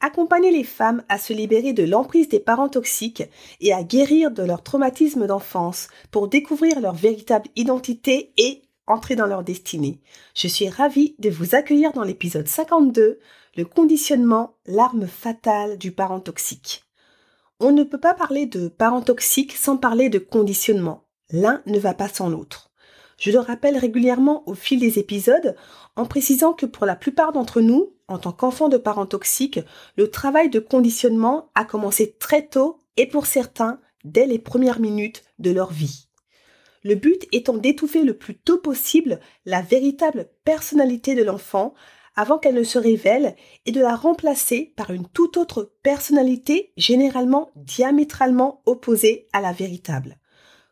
Accompagner les femmes à se libérer de l'emprise des parents toxiques et à guérir de leur traumatisme d'enfance pour découvrir leur véritable identité et entrer dans leur destinée. Je suis ravie de vous accueillir dans l'épisode 52, le conditionnement, l'arme fatale du parent toxique. On ne peut pas parler de parent toxique sans parler de conditionnement. L'un ne va pas sans l'autre. Je le rappelle régulièrement au fil des épisodes en précisant que pour la plupart d'entre nous, en tant qu'enfants de parents toxiques, le travail de conditionnement a commencé très tôt et pour certains dès les premières minutes de leur vie. Le but étant d'étouffer le plus tôt possible la véritable personnalité de l'enfant avant qu'elle ne se révèle et de la remplacer par une toute autre personnalité généralement diamétralement opposée à la véritable.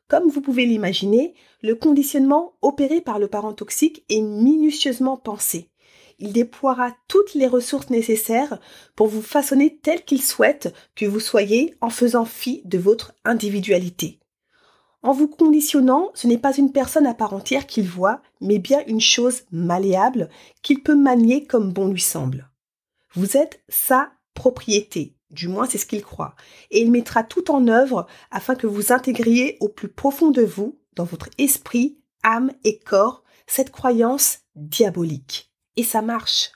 Comme vous pouvez l'imaginer, le conditionnement opéré par le parent toxique est minutieusement pensé il déploiera toutes les ressources nécessaires pour vous façonner tel qu'il souhaite que vous soyez en faisant fi de votre individualité. En vous conditionnant, ce n'est pas une personne à part entière qu'il voit, mais bien une chose malléable qu'il peut manier comme bon lui semble. Vous êtes sa propriété, du moins c'est ce qu'il croit, et il mettra tout en œuvre afin que vous intégriez au plus profond de vous, dans votre esprit, âme et corps, cette croyance diabolique. Et ça marche.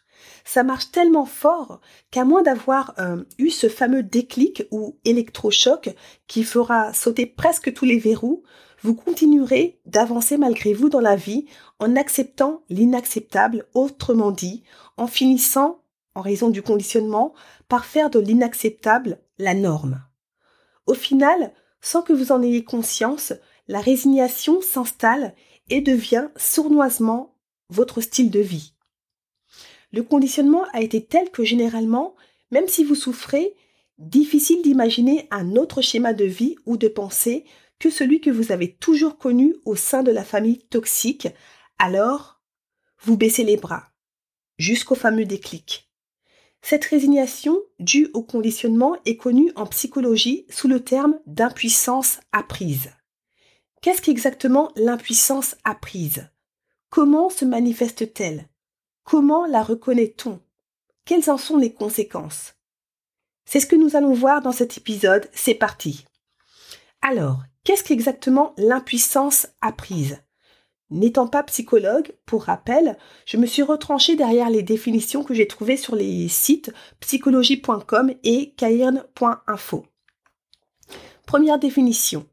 Ça marche tellement fort qu'à moins d'avoir euh, eu ce fameux déclic ou électrochoc qui fera sauter presque tous les verrous, vous continuerez d'avancer malgré vous dans la vie en acceptant l'inacceptable, autrement dit, en finissant, en raison du conditionnement, par faire de l'inacceptable la norme. Au final, sans que vous en ayez conscience, la résignation s'installe et devient sournoisement votre style de vie. Le conditionnement a été tel que généralement, même si vous souffrez, difficile d'imaginer un autre schéma de vie ou de pensée que celui que vous avez toujours connu au sein de la famille toxique, alors vous baissez les bras, jusqu'au fameux déclic. Cette résignation due au conditionnement est connue en psychologie sous le terme d'impuissance apprise. Qu'est-ce qu'exactement l'impuissance apprise? Comment se manifeste-t-elle? Comment la reconnaît-on? Quelles en sont les conséquences? C'est ce que nous allons voir dans cet épisode, c'est parti. Alors, qu'est-ce qu'exactement l'impuissance apprise? N'étant pas psychologue, pour rappel, je me suis retranchée derrière les définitions que j'ai trouvées sur les sites psychologie.com et cairn.info. Première définition.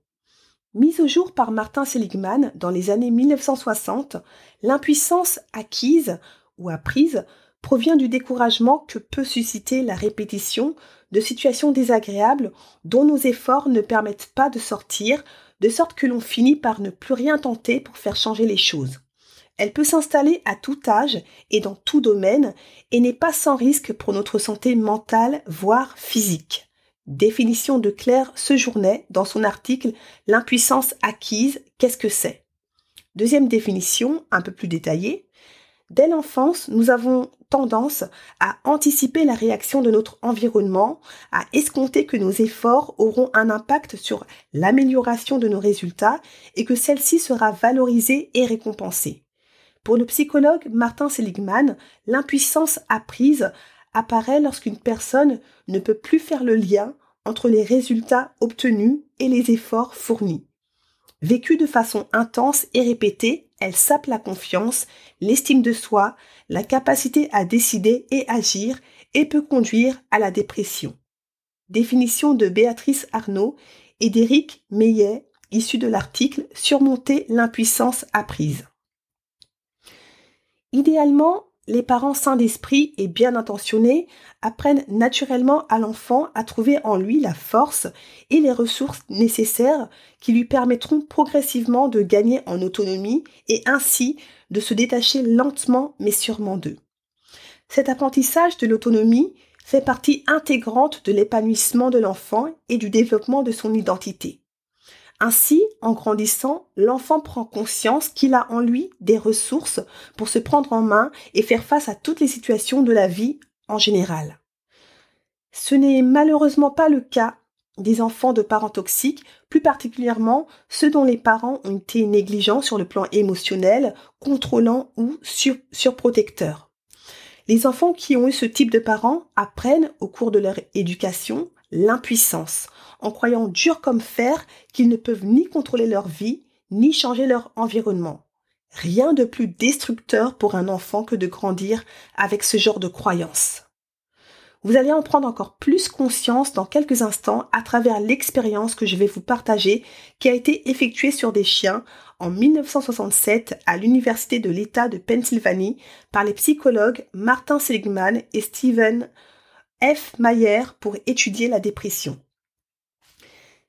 Mise au jour par Martin Seligman dans les années 1960, l'impuissance acquise ou apprise provient du découragement que peut susciter la répétition de situations désagréables dont nos efforts ne permettent pas de sortir, de sorte que l'on finit par ne plus rien tenter pour faire changer les choses. Elle peut s'installer à tout âge et dans tout domaine et n'est pas sans risque pour notre santé mentale, voire physique. Définition de Claire Sejournet dans son article L'impuissance acquise, qu'est-ce que c'est? Deuxième définition, un peu plus détaillée, Dès l'enfance, nous avons tendance à anticiper la réaction de notre environnement, à escompter que nos efforts auront un impact sur l'amélioration de nos résultats et que celle-ci sera valorisée et récompensée. Pour le psychologue Martin Seligman, l'impuissance apprise apparaît lorsqu'une personne ne peut plus faire le lien entre les résultats obtenus et les efforts fournis. Vécue de façon intense et répétée, elle sape la confiance, l'estime de soi, la capacité à décider et agir et peut conduire à la dépression. Définition de Béatrice Arnaud et d'Éric Meillet, issu de l'article Surmonter l'impuissance apprise. Idéalement, les parents sains d'esprit et bien intentionnés apprennent naturellement à l'enfant à trouver en lui la force et les ressources nécessaires qui lui permettront progressivement de gagner en autonomie et ainsi de se détacher lentement mais sûrement d'eux. Cet apprentissage de l'autonomie fait partie intégrante de l'épanouissement de l'enfant et du développement de son identité. Ainsi, en grandissant, l'enfant prend conscience qu'il a en lui des ressources pour se prendre en main et faire face à toutes les situations de la vie en général. Ce n'est malheureusement pas le cas des enfants de parents toxiques, plus particulièrement ceux dont les parents ont été négligents sur le plan émotionnel, contrôlant ou surprotecteurs. Les enfants qui ont eu ce type de parents apprennent au cours de leur éducation l'impuissance, en croyant dur comme fer qu'ils ne peuvent ni contrôler leur vie, ni changer leur environnement. Rien de plus destructeur pour un enfant que de grandir avec ce genre de croyances. Vous allez en prendre encore plus conscience dans quelques instants à travers l'expérience que je vais vous partager qui a été effectuée sur des chiens en 1967 à l'Université de l'État de Pennsylvanie par les psychologues Martin Seligman et Stephen F. Mayer pour étudier la dépression.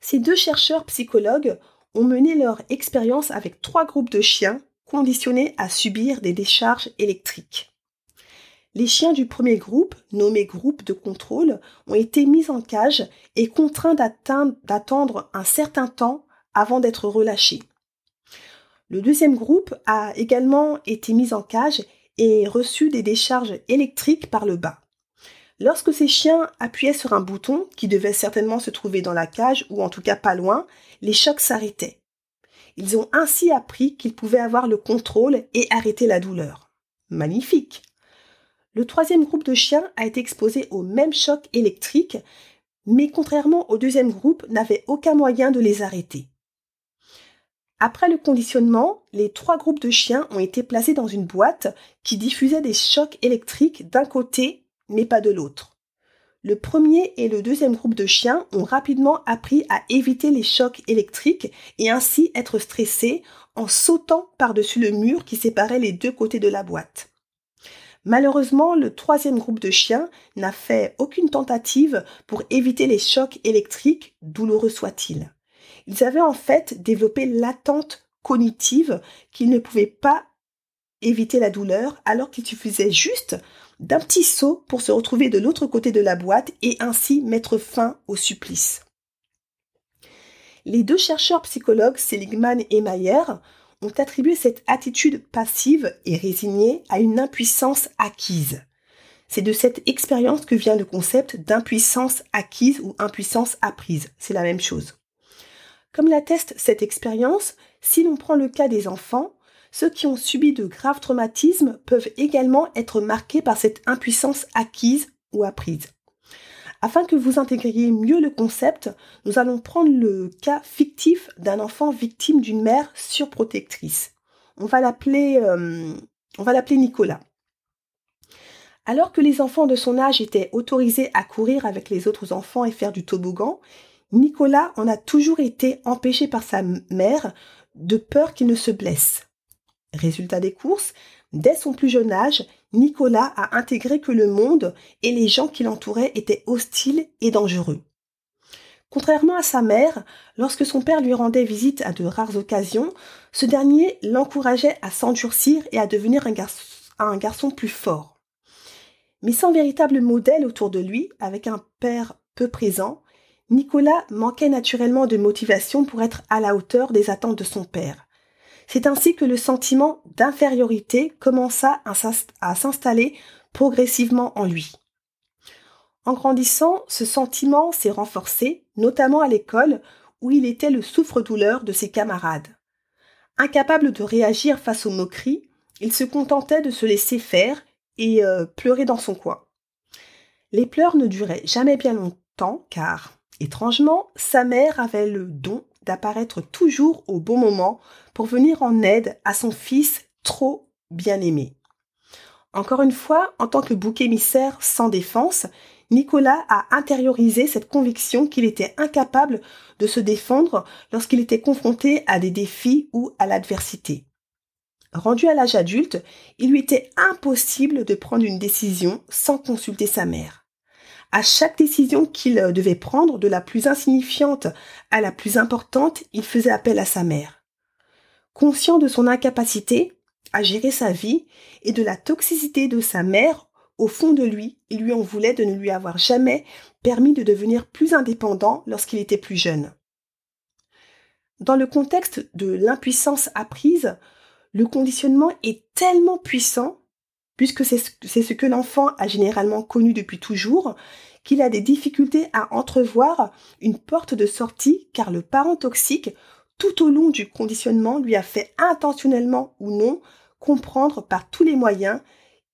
Ces deux chercheurs psychologues ont mené leur expérience avec trois groupes de chiens conditionnés à subir des décharges électriques. Les chiens du premier groupe, nommé groupe de contrôle, ont été mis en cage et contraints d'attendre un certain temps avant d'être relâchés. Le deuxième groupe a également été mis en cage et reçu des décharges électriques par le bas. Lorsque ces chiens appuyaient sur un bouton, qui devait certainement se trouver dans la cage ou en tout cas pas loin, les chocs s'arrêtaient. Ils ont ainsi appris qu'ils pouvaient avoir le contrôle et arrêter la douleur. Magnifique. Le troisième groupe de chiens a été exposé au même choc électrique, mais contrairement au deuxième groupe, n'avait aucun moyen de les arrêter. Après le conditionnement, les trois groupes de chiens ont été placés dans une boîte qui diffusait des chocs électriques d'un côté mais pas de l'autre. Le premier et le deuxième groupe de chiens ont rapidement appris à éviter les chocs électriques et ainsi être stressés en sautant par-dessus le mur qui séparait les deux côtés de la boîte. Malheureusement, le troisième groupe de chiens n'a fait aucune tentative pour éviter les chocs électriques, douloureux soient-ils. Ils avaient en fait développé l'attente cognitive qu'ils ne pouvaient pas éviter la douleur alors qu'il suffisait juste d'un petit saut pour se retrouver de l'autre côté de la boîte et ainsi mettre fin au supplice. Les deux chercheurs psychologues Seligman et Mayer ont attribué cette attitude passive et résignée à une impuissance acquise. C'est de cette expérience que vient le concept d'impuissance acquise ou impuissance apprise. C'est la même chose. Comme l'atteste cette expérience, si l'on prend le cas des enfants, ceux qui ont subi de graves traumatismes peuvent également être marqués par cette impuissance acquise ou apprise. Afin que vous intégriez mieux le concept, nous allons prendre le cas fictif d'un enfant victime d'une mère surprotectrice. On va l'appeler euh, on va l'appeler Nicolas. Alors que les enfants de son âge étaient autorisés à courir avec les autres enfants et faire du toboggan, Nicolas en a toujours été empêché par sa mère de peur qu'il ne se blesse. Résultat des courses, dès son plus jeune âge, Nicolas a intégré que le monde et les gens qui l'entouraient étaient hostiles et dangereux. Contrairement à sa mère, lorsque son père lui rendait visite à de rares occasions, ce dernier l'encourageait à s'endurcir et à devenir un garçon, plus fort. Mais sans véritable modèle autour de lui, avec un père peu présent, Nicolas manquait naturellement de motivation pour être à la hauteur des attentes de son père. C'est ainsi que le sentiment d'infériorité commença à s'installer progressivement en lui. En grandissant, ce sentiment s'est renforcé, notamment à l'école, où il était le souffre-douleur de ses camarades. Incapable de réagir face aux moqueries, il se contentait de se laisser faire et euh, pleurer dans son coin. Les pleurs ne duraient jamais bien longtemps car, étrangement, sa mère avait le don d'apparaître toujours au bon moment pour venir en aide à son fils trop bien aimé. Encore une fois, en tant que bouc émissaire sans défense, Nicolas a intériorisé cette conviction qu'il était incapable de se défendre lorsqu'il était confronté à des défis ou à l'adversité. Rendu à l'âge adulte, il lui était impossible de prendre une décision sans consulter sa mère. À chaque décision qu'il euh, devait prendre, de la plus insignifiante à la plus importante, il faisait appel à sa mère. Conscient de son incapacité à gérer sa vie et de la toxicité de sa mère au fond de lui, il lui en voulait de ne lui avoir jamais permis de devenir plus indépendant lorsqu'il était plus jeune. Dans le contexte de l'impuissance apprise, le conditionnement est tellement puissant, puisque c'est ce que l'enfant a généralement connu depuis toujours, qu'il a des difficultés à entrevoir une porte de sortie car le parent toxique, tout au long du conditionnement, lui a fait intentionnellement ou non comprendre par tous les moyens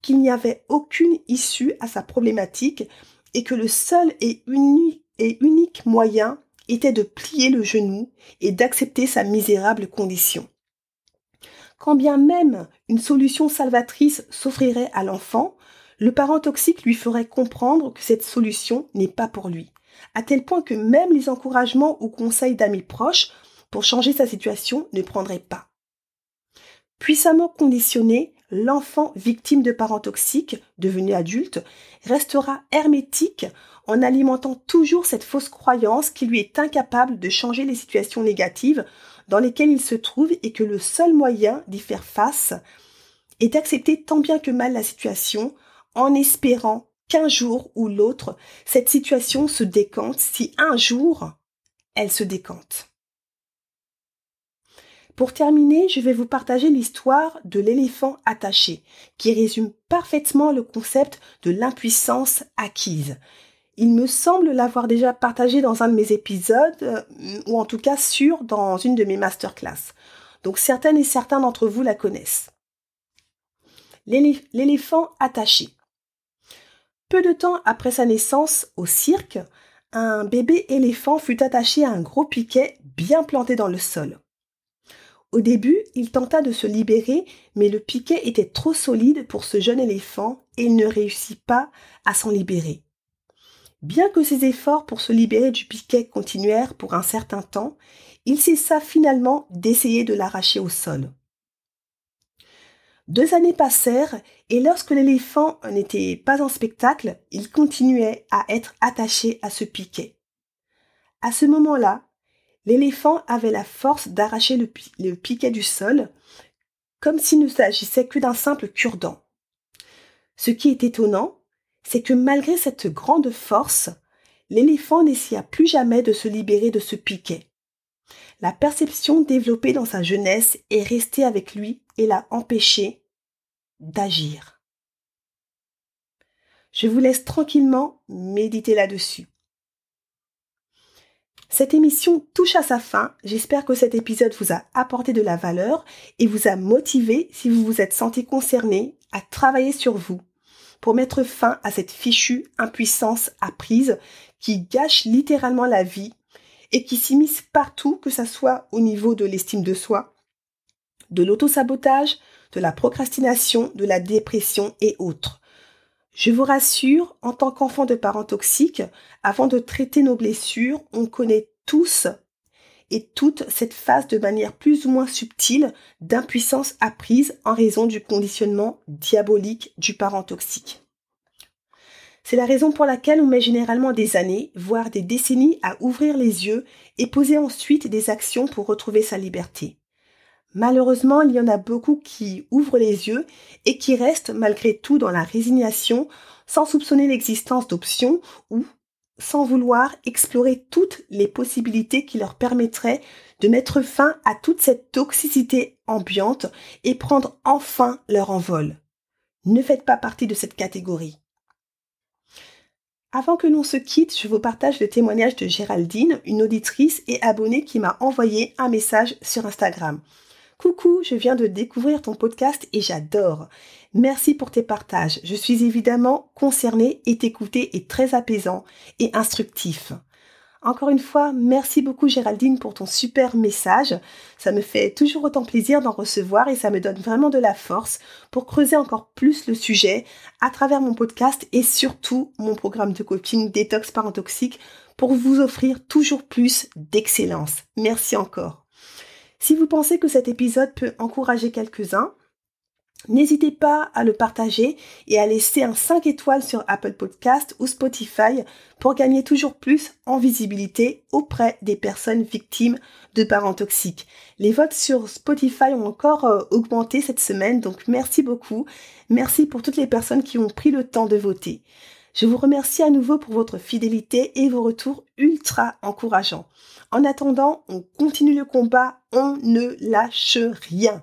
qu'il n'y avait aucune issue à sa problématique et que le seul et unique, et unique moyen était de plier le genou et d'accepter sa misérable condition. Quand bien même une solution salvatrice s'offrirait à l'enfant, le parent toxique lui ferait comprendre que cette solution n'est pas pour lui, à tel point que même les encouragements ou conseils d'amis proches pour changer sa situation ne prendraient pas. Puissamment conditionné, l'enfant victime de parents toxiques, devenu adulte, restera hermétique en alimentant toujours cette fausse croyance qui lui est incapable de changer les situations négatives dans lesquelles il se trouve et que le seul moyen d'y faire face est d'accepter tant bien que mal la situation en espérant qu'un jour ou l'autre, cette situation se décante si un jour elle se décante. Pour terminer, je vais vous partager l'histoire de l'éléphant attaché, qui résume parfaitement le concept de l'impuissance acquise. Il me semble l'avoir déjà partagé dans un de mes épisodes, euh, ou en tout cas sûr dans une de mes masterclass. Donc certaines et certains d'entre vous la connaissent. L'éléphant attaché. Peu de temps après sa naissance au cirque, un bébé éléphant fut attaché à un gros piquet bien planté dans le sol. Au début, il tenta de se libérer, mais le piquet était trop solide pour ce jeune éléphant et il ne réussit pas à s'en libérer. Bien que ses efforts pour se libérer du piquet continuèrent pour un certain temps, il cessa finalement d'essayer de l'arracher au sol. Deux années passèrent et lorsque l'éléphant n'était pas en spectacle, il continuait à être attaché à ce piquet. À ce moment-là, l'éléphant avait la force d'arracher le, piquet du sol, comme s'il ne s'agissait que d'un simple cure-dent. Ce qui est étonnant, c'est que malgré cette grande force, l'éléphant n'essaya plus jamais de se libérer de ce piquet. La perception développée dans sa jeunesse est restée avec lui et l'a empêché d'agir. Je vous laisse tranquillement méditer là-dessus. Cette émission touche à sa fin. J'espère que cet épisode vous a apporté de la valeur et vous a motivé si vous vous êtes senti concerné à travailler sur vous pour mettre fin à cette fichue impuissance apprise qui gâche littéralement la vie et qui s'immisce partout, que ce soit au niveau de l'estime de soi, de l'autosabotage, de la procrastination, de la dépression et autres. Je vous rassure, en tant qu'enfant de parents toxiques, avant de traiter nos blessures, on connaît tous et toute cette phase de manière plus ou moins subtile d'impuissance apprise en raison du conditionnement diabolique du parent toxique. C'est la raison pour laquelle on met généralement des années, voire des décennies à ouvrir les yeux et poser ensuite des actions pour retrouver sa liberté. Malheureusement, il y en a beaucoup qui ouvrent les yeux et qui restent malgré tout dans la résignation sans soupçonner l'existence d'options ou sans vouloir explorer toutes les possibilités qui leur permettraient de mettre fin à toute cette toxicité ambiante et prendre enfin leur envol. Ne faites pas partie de cette catégorie. Avant que l'on se quitte, je vous partage le témoignage de Géraldine, une auditrice et abonnée qui m'a envoyé un message sur Instagram. Coucou, je viens de découvrir ton podcast et j'adore. Merci pour tes partages. Je suis évidemment concernée et t'écouter est très apaisant et instructif. Encore une fois, merci beaucoup Géraldine pour ton super message. Ça me fait toujours autant plaisir d'en recevoir et ça me donne vraiment de la force pour creuser encore plus le sujet à travers mon podcast et surtout mon programme de coaching Détox Parentoxique pour vous offrir toujours plus d'excellence. Merci encore. Si vous pensez que cet épisode peut encourager quelques-uns, N'hésitez pas à le partager et à laisser un 5 étoiles sur Apple Podcast ou Spotify pour gagner toujours plus en visibilité auprès des personnes victimes de parents toxiques. Les votes sur Spotify ont encore euh, augmenté cette semaine, donc merci beaucoup. Merci pour toutes les personnes qui ont pris le temps de voter. Je vous remercie à nouveau pour votre fidélité et vos retours ultra encourageants. En attendant, on continue le combat, on ne lâche rien.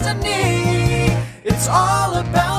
destiny. It's all about.